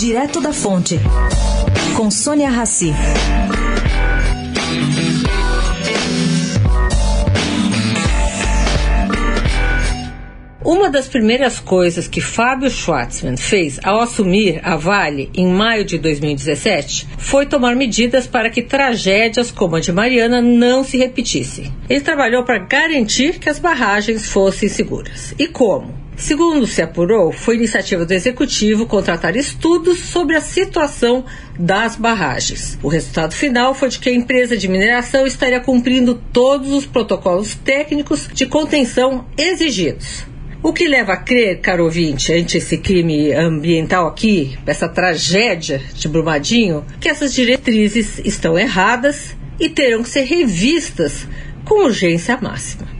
Direto da Fonte, com Sônia Rassi. Uma das primeiras coisas que Fábio Schwartzman fez ao assumir a Vale em maio de 2017 foi tomar medidas para que tragédias como a de Mariana não se repetissem. Ele trabalhou para garantir que as barragens fossem seguras. E como? Segundo se apurou, foi iniciativa do executivo contratar estudos sobre a situação das barragens. O resultado final foi de que a empresa de mineração estaria cumprindo todos os protocolos técnicos de contenção exigidos. O que leva a crer, caro ouvinte, ante esse crime ambiental aqui, essa tragédia de Brumadinho, que essas diretrizes estão erradas e terão que ser revistas com urgência máxima.